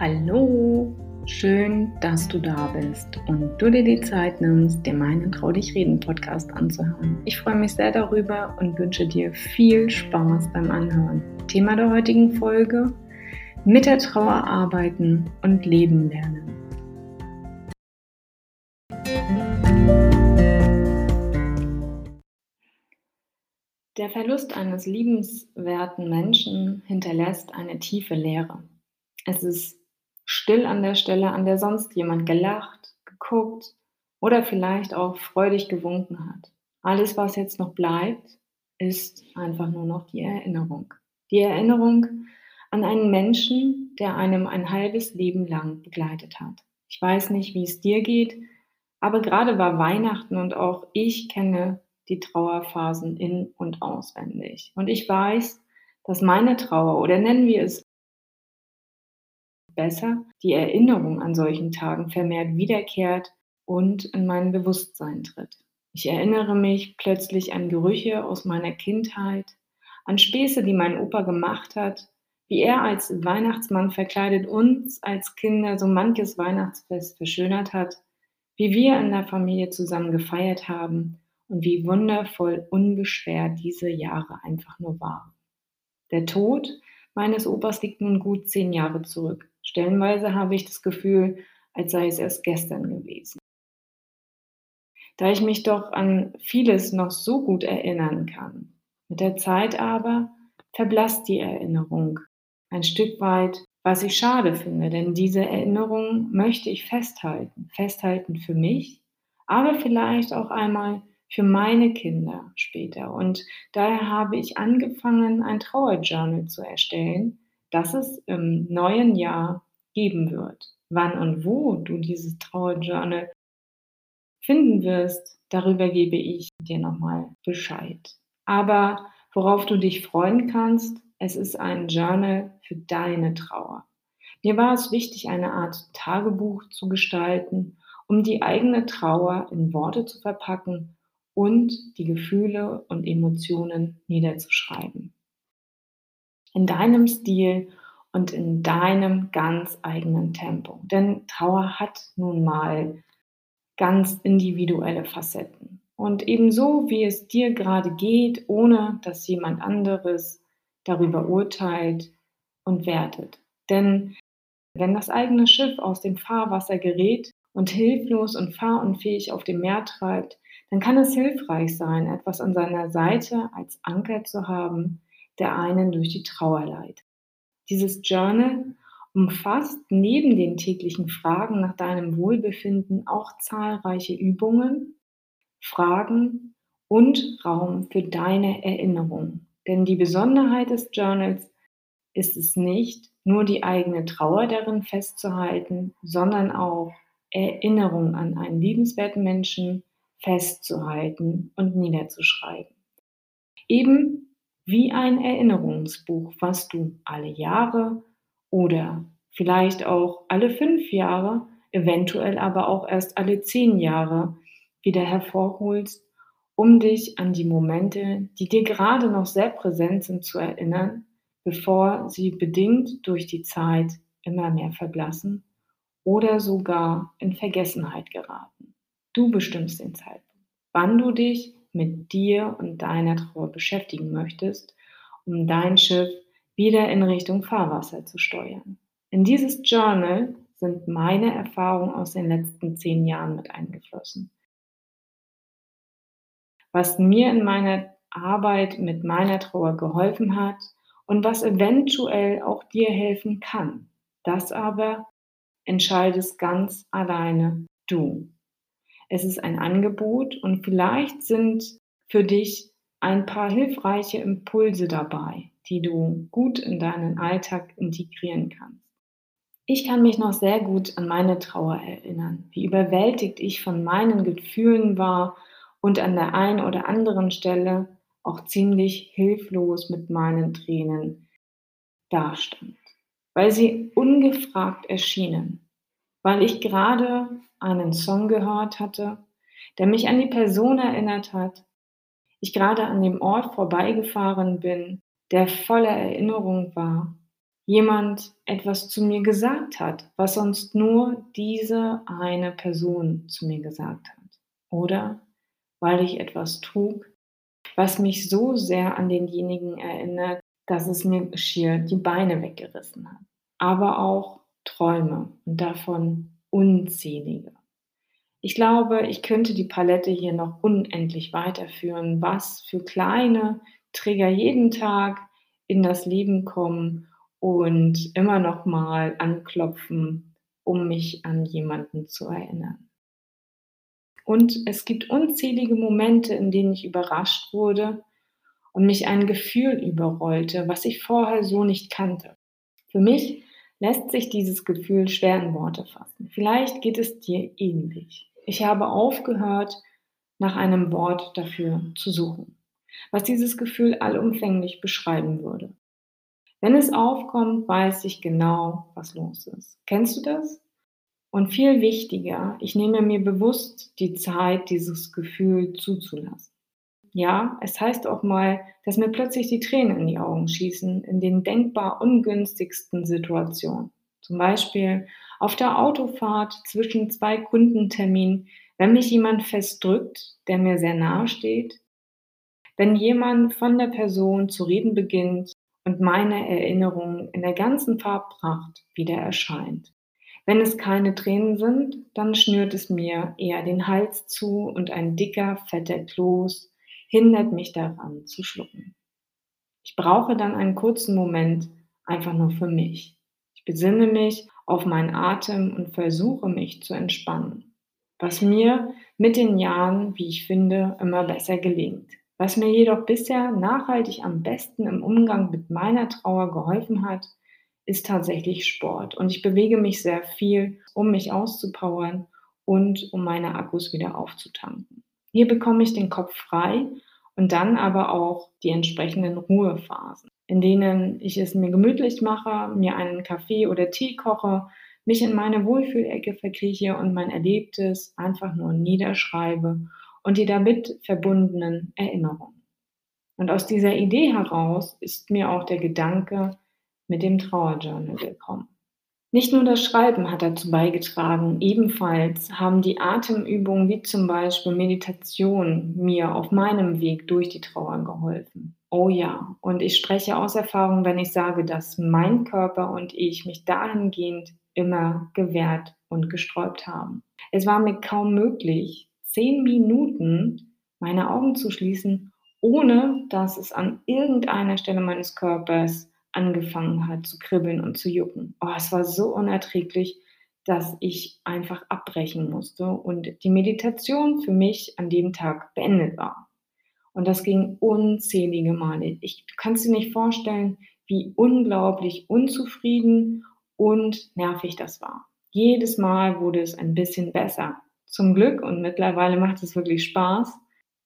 Hallo, schön, dass du da bist und du dir die Zeit nimmst, dir meinen Trau dich reden Podcast anzuhören. Ich freue mich sehr darüber und wünsche dir viel Spaß beim Anhören. Thema der heutigen Folge: Mit der Trauer arbeiten und leben lernen. Der Verlust eines liebenswerten Menschen hinterlässt eine tiefe Leere. Es ist still an der Stelle, an der sonst jemand gelacht, geguckt oder vielleicht auch freudig gewunken hat. Alles, was jetzt noch bleibt, ist einfach nur noch die Erinnerung. Die Erinnerung an einen Menschen, der einem ein halbes Leben lang begleitet hat. Ich weiß nicht, wie es dir geht, aber gerade war Weihnachten und auch ich kenne die Trauerphasen in und auswendig. Und ich weiß, dass meine Trauer oder nennen wir es besser die Erinnerung an solchen Tagen vermehrt wiederkehrt und in mein Bewusstsein tritt. Ich erinnere mich plötzlich an Gerüche aus meiner Kindheit, an Späße, die mein Opa gemacht hat, wie er als Weihnachtsmann verkleidet uns als Kinder so manches Weihnachtsfest verschönert hat, wie wir in der Familie zusammen gefeiert haben und wie wundervoll unbeschwert diese Jahre einfach nur waren. Der Tod meines Opas liegt nun gut zehn Jahre zurück. Stellenweise habe ich das Gefühl, als sei es erst gestern gewesen. Da ich mich doch an vieles noch so gut erinnern kann. Mit der Zeit aber verblasst die Erinnerung ein Stück weit, was ich schade finde, denn diese Erinnerung möchte ich festhalten. Festhalten für mich, aber vielleicht auch einmal für meine Kinder später. Und daher habe ich angefangen, ein Trauerjournal zu erstellen, das es im neuen Jahr geben wird. Wann und wo du dieses Trauerjournal finden wirst, darüber gebe ich dir nochmal Bescheid. Aber worauf du dich freuen kannst, es ist ein Journal für deine Trauer. Mir war es wichtig, eine Art Tagebuch zu gestalten, um die eigene Trauer in Worte zu verpacken und die Gefühle und Emotionen niederzuschreiben in deinem Stil und in deinem ganz eigenen Tempo. Denn Trauer hat nun mal ganz individuelle Facetten. Und ebenso wie es dir gerade geht, ohne dass jemand anderes darüber urteilt und wertet. Denn wenn das eigene Schiff aus dem Fahrwasser gerät und hilflos und fahrunfähig auf dem Meer treibt, dann kann es hilfreich sein, etwas an seiner Seite als Anker zu haben, der einen durch die Trauer leitet. Dieses Journal umfasst neben den täglichen Fragen nach deinem Wohlbefinden auch zahlreiche Übungen, Fragen und Raum für deine Erinnerung. Denn die Besonderheit des Journals ist es nicht, nur die eigene Trauer darin festzuhalten, sondern auch Erinnerung an einen liebenswerten Menschen festzuhalten und niederzuschreiben. Eben wie ein Erinnerungsbuch, was du alle Jahre oder vielleicht auch alle fünf Jahre, eventuell aber auch erst alle zehn Jahre wieder hervorholst, um dich an die Momente, die dir gerade noch sehr präsent sind, zu erinnern, bevor sie bedingt durch die Zeit immer mehr verblassen oder sogar in Vergessenheit geraten. Du bestimmst den Zeitpunkt, wann du dich mit dir und deiner Trauer beschäftigen möchtest, um dein Schiff wieder in Richtung Fahrwasser zu steuern. In dieses Journal sind meine Erfahrungen aus den letzten zehn Jahren mit eingeflossen. Was mir in meiner Arbeit mit meiner Trauer geholfen hat und was eventuell auch dir helfen kann. Das aber entscheidest ganz alleine du. Es ist ein Angebot und vielleicht sind für dich ein paar hilfreiche Impulse dabei, die du gut in deinen Alltag integrieren kannst. Ich kann mich noch sehr gut an meine Trauer erinnern, wie überwältigt ich von meinen Gefühlen war und an der einen oder anderen Stelle auch ziemlich hilflos mit meinen Tränen dastand, weil sie ungefragt erschienen, weil ich gerade einen Song gehört hatte, der mich an die Person erinnert hat, ich gerade an dem Ort vorbeigefahren bin, der voller Erinnerung war, jemand etwas zu mir gesagt hat, was sonst nur diese eine Person zu mir gesagt hat. Oder weil ich etwas trug, was mich so sehr an denjenigen erinnert, dass es mir schier die Beine weggerissen hat. Aber auch Träume und davon unzählige. Ich glaube, ich könnte die Palette hier noch unendlich weiterführen, was für kleine Trigger jeden Tag in das Leben kommen und immer noch mal anklopfen, um mich an jemanden zu erinnern. Und es gibt unzählige Momente, in denen ich überrascht wurde und mich ein Gefühl überrollte, was ich vorher so nicht kannte. Für mich lässt sich dieses Gefühl schwer in Worte fassen. Vielleicht geht es dir ähnlich. Ich habe aufgehört, nach einem Wort dafür zu suchen, was dieses Gefühl allumfänglich beschreiben würde. Wenn es aufkommt, weiß ich genau, was los ist. Kennst du das? Und viel wichtiger, ich nehme mir bewusst die Zeit, dieses Gefühl zuzulassen. Ja, es heißt auch mal, dass mir plötzlich die Tränen in die Augen schießen in den denkbar ungünstigsten Situationen. Zum Beispiel auf der Autofahrt zwischen zwei Kundenterminen, wenn mich jemand festdrückt, der mir sehr nahe steht, wenn jemand von der Person zu reden beginnt und meine Erinnerung in der ganzen Farbpracht wieder erscheint. Wenn es keine Tränen sind, dann schnürt es mir eher den Hals zu und ein dicker, fetter Kloß hindert mich daran zu schlucken. Ich brauche dann einen kurzen Moment einfach nur für mich. Ich besinne mich auf meinen Atem und versuche mich zu entspannen, was mir mit den Jahren, wie ich finde, immer besser gelingt. Was mir jedoch bisher nachhaltig am besten im Umgang mit meiner Trauer geholfen hat, ist tatsächlich Sport. Und ich bewege mich sehr viel, um mich auszupowern und um meine Akkus wieder aufzutanken. Hier bekomme ich den Kopf frei und dann aber auch die entsprechenden Ruhephasen, in denen ich es mir gemütlich mache, mir einen Kaffee oder Tee koche, mich in meine Wohlfühlecke verkrieche und mein Erlebtes einfach nur niederschreibe und die damit verbundenen Erinnerungen. Und aus dieser Idee heraus ist mir auch der Gedanke mit dem Trauerjournal gekommen. Nicht nur das Schreiben hat dazu beigetragen, ebenfalls haben die Atemübungen wie zum Beispiel Meditation mir auf meinem Weg durch die Trauer geholfen. Oh ja, und ich spreche aus Erfahrung, wenn ich sage, dass mein Körper und ich mich dahingehend immer gewehrt und gesträubt haben. Es war mir kaum möglich, zehn Minuten meine Augen zu schließen, ohne dass es an irgendeiner Stelle meines Körpers angefangen hat zu kribbeln und zu jucken. Oh, es war so unerträglich, dass ich einfach abbrechen musste und die Meditation für mich an dem Tag beendet war. Und das ging unzählige Male. Ich, du kannst dir nicht vorstellen, wie unglaublich unzufrieden und nervig das war. Jedes Mal wurde es ein bisschen besser zum Glück und mittlerweile macht es wirklich Spaß.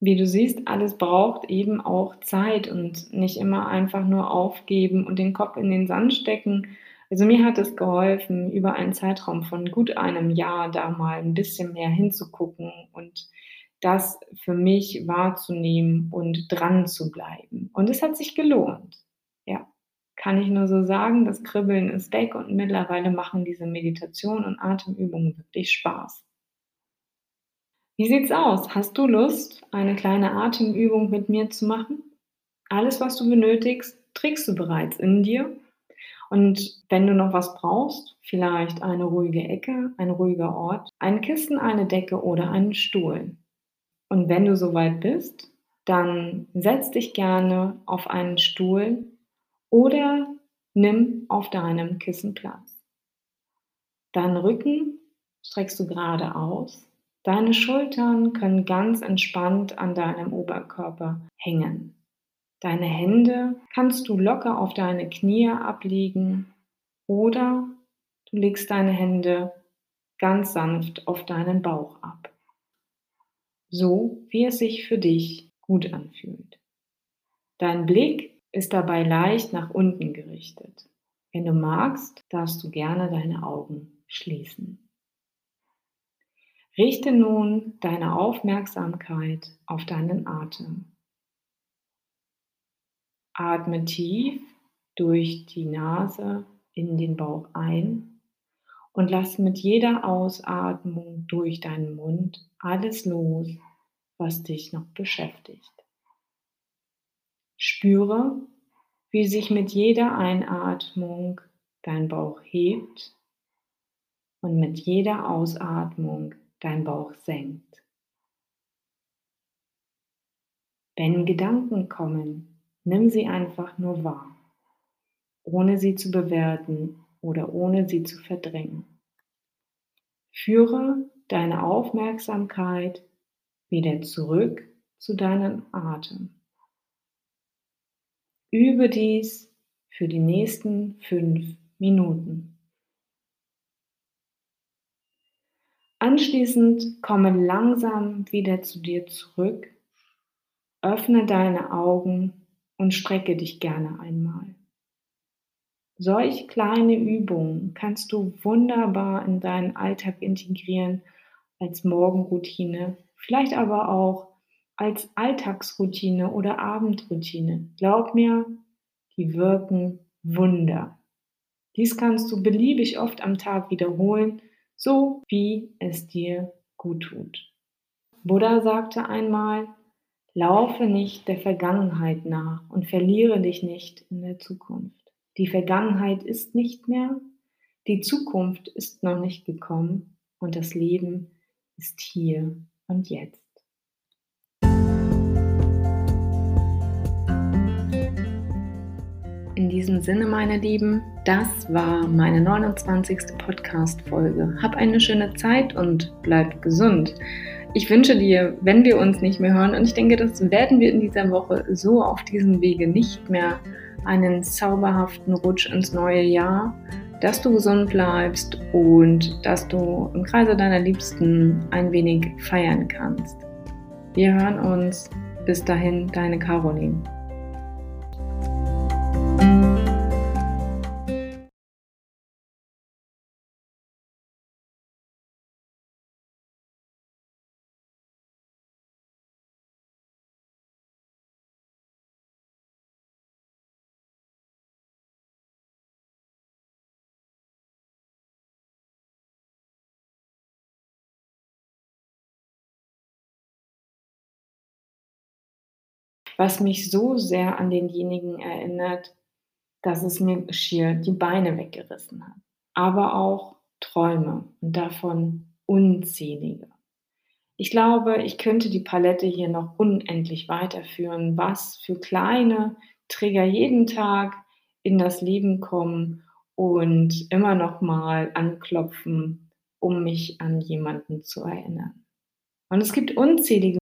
Wie du siehst, alles braucht eben auch Zeit und nicht immer einfach nur aufgeben und den Kopf in den Sand stecken. Also mir hat es geholfen, über einen Zeitraum von gut einem Jahr da mal ein bisschen mehr hinzugucken und das für mich wahrzunehmen und dran zu bleiben. Und es hat sich gelohnt. Ja, kann ich nur so sagen, das Kribbeln ist weg und mittlerweile machen diese Meditation und Atemübungen wirklich Spaß. Wie sieht's aus? Hast du Lust, eine kleine Atemübung mit mir zu machen? Alles, was du benötigst, trägst du bereits in dir. Und wenn du noch was brauchst, vielleicht eine ruhige Ecke, ein ruhiger Ort, ein Kissen, eine Decke oder einen Stuhl. Und wenn du soweit bist, dann setz dich gerne auf einen Stuhl oder nimm auf deinem Kissen Platz. Deinen Rücken streckst du gerade aus Deine Schultern können ganz entspannt an deinem Oberkörper hängen. Deine Hände kannst du locker auf deine Knie ablegen oder du legst deine Hände ganz sanft auf deinen Bauch ab. So wie es sich für dich gut anfühlt. Dein Blick ist dabei leicht nach unten gerichtet. Wenn du magst, darfst du gerne deine Augen schließen. Richte nun deine Aufmerksamkeit auf deinen Atem. Atme tief durch die Nase in den Bauch ein und lass mit jeder Ausatmung durch deinen Mund alles los, was dich noch beschäftigt. Spüre, wie sich mit jeder Einatmung dein Bauch hebt und mit jeder Ausatmung dein Bauch senkt. Wenn Gedanken kommen, nimm sie einfach nur wahr, ohne sie zu bewerten oder ohne sie zu verdrängen. Führe deine Aufmerksamkeit wieder zurück zu deinem Atem. Übe dies für die nächsten fünf Minuten. Anschließend komme langsam wieder zu dir zurück, öffne deine Augen und strecke dich gerne einmal. Solch kleine Übungen kannst du wunderbar in deinen Alltag integrieren als Morgenroutine, vielleicht aber auch als Alltagsroutine oder Abendroutine. Glaub mir, die wirken Wunder. Dies kannst du beliebig oft am Tag wiederholen, so wie es dir gut tut. Buddha sagte einmal, laufe nicht der Vergangenheit nach und verliere dich nicht in der Zukunft. Die Vergangenheit ist nicht mehr, die Zukunft ist noch nicht gekommen und das Leben ist hier und jetzt. In diesem Sinne, meine Lieben, das war meine 29. Podcast-Folge. Hab eine schöne Zeit und bleib gesund. Ich wünsche dir, wenn wir uns nicht mehr hören, und ich denke, das werden wir in dieser Woche so auf diesem Wege nicht mehr einen zauberhaften Rutsch ins neue Jahr, dass du gesund bleibst und dass du im Kreise deiner Liebsten ein wenig feiern kannst. Wir hören uns. Bis dahin, deine Caroline. Was mich so sehr an denjenigen erinnert, dass es mir schier die Beine weggerissen hat. Aber auch Träume und davon unzählige. Ich glaube, ich könnte die Palette hier noch unendlich weiterführen, was für kleine Trigger jeden Tag in das Leben kommen und immer noch mal anklopfen, um mich an jemanden zu erinnern. Und es gibt unzählige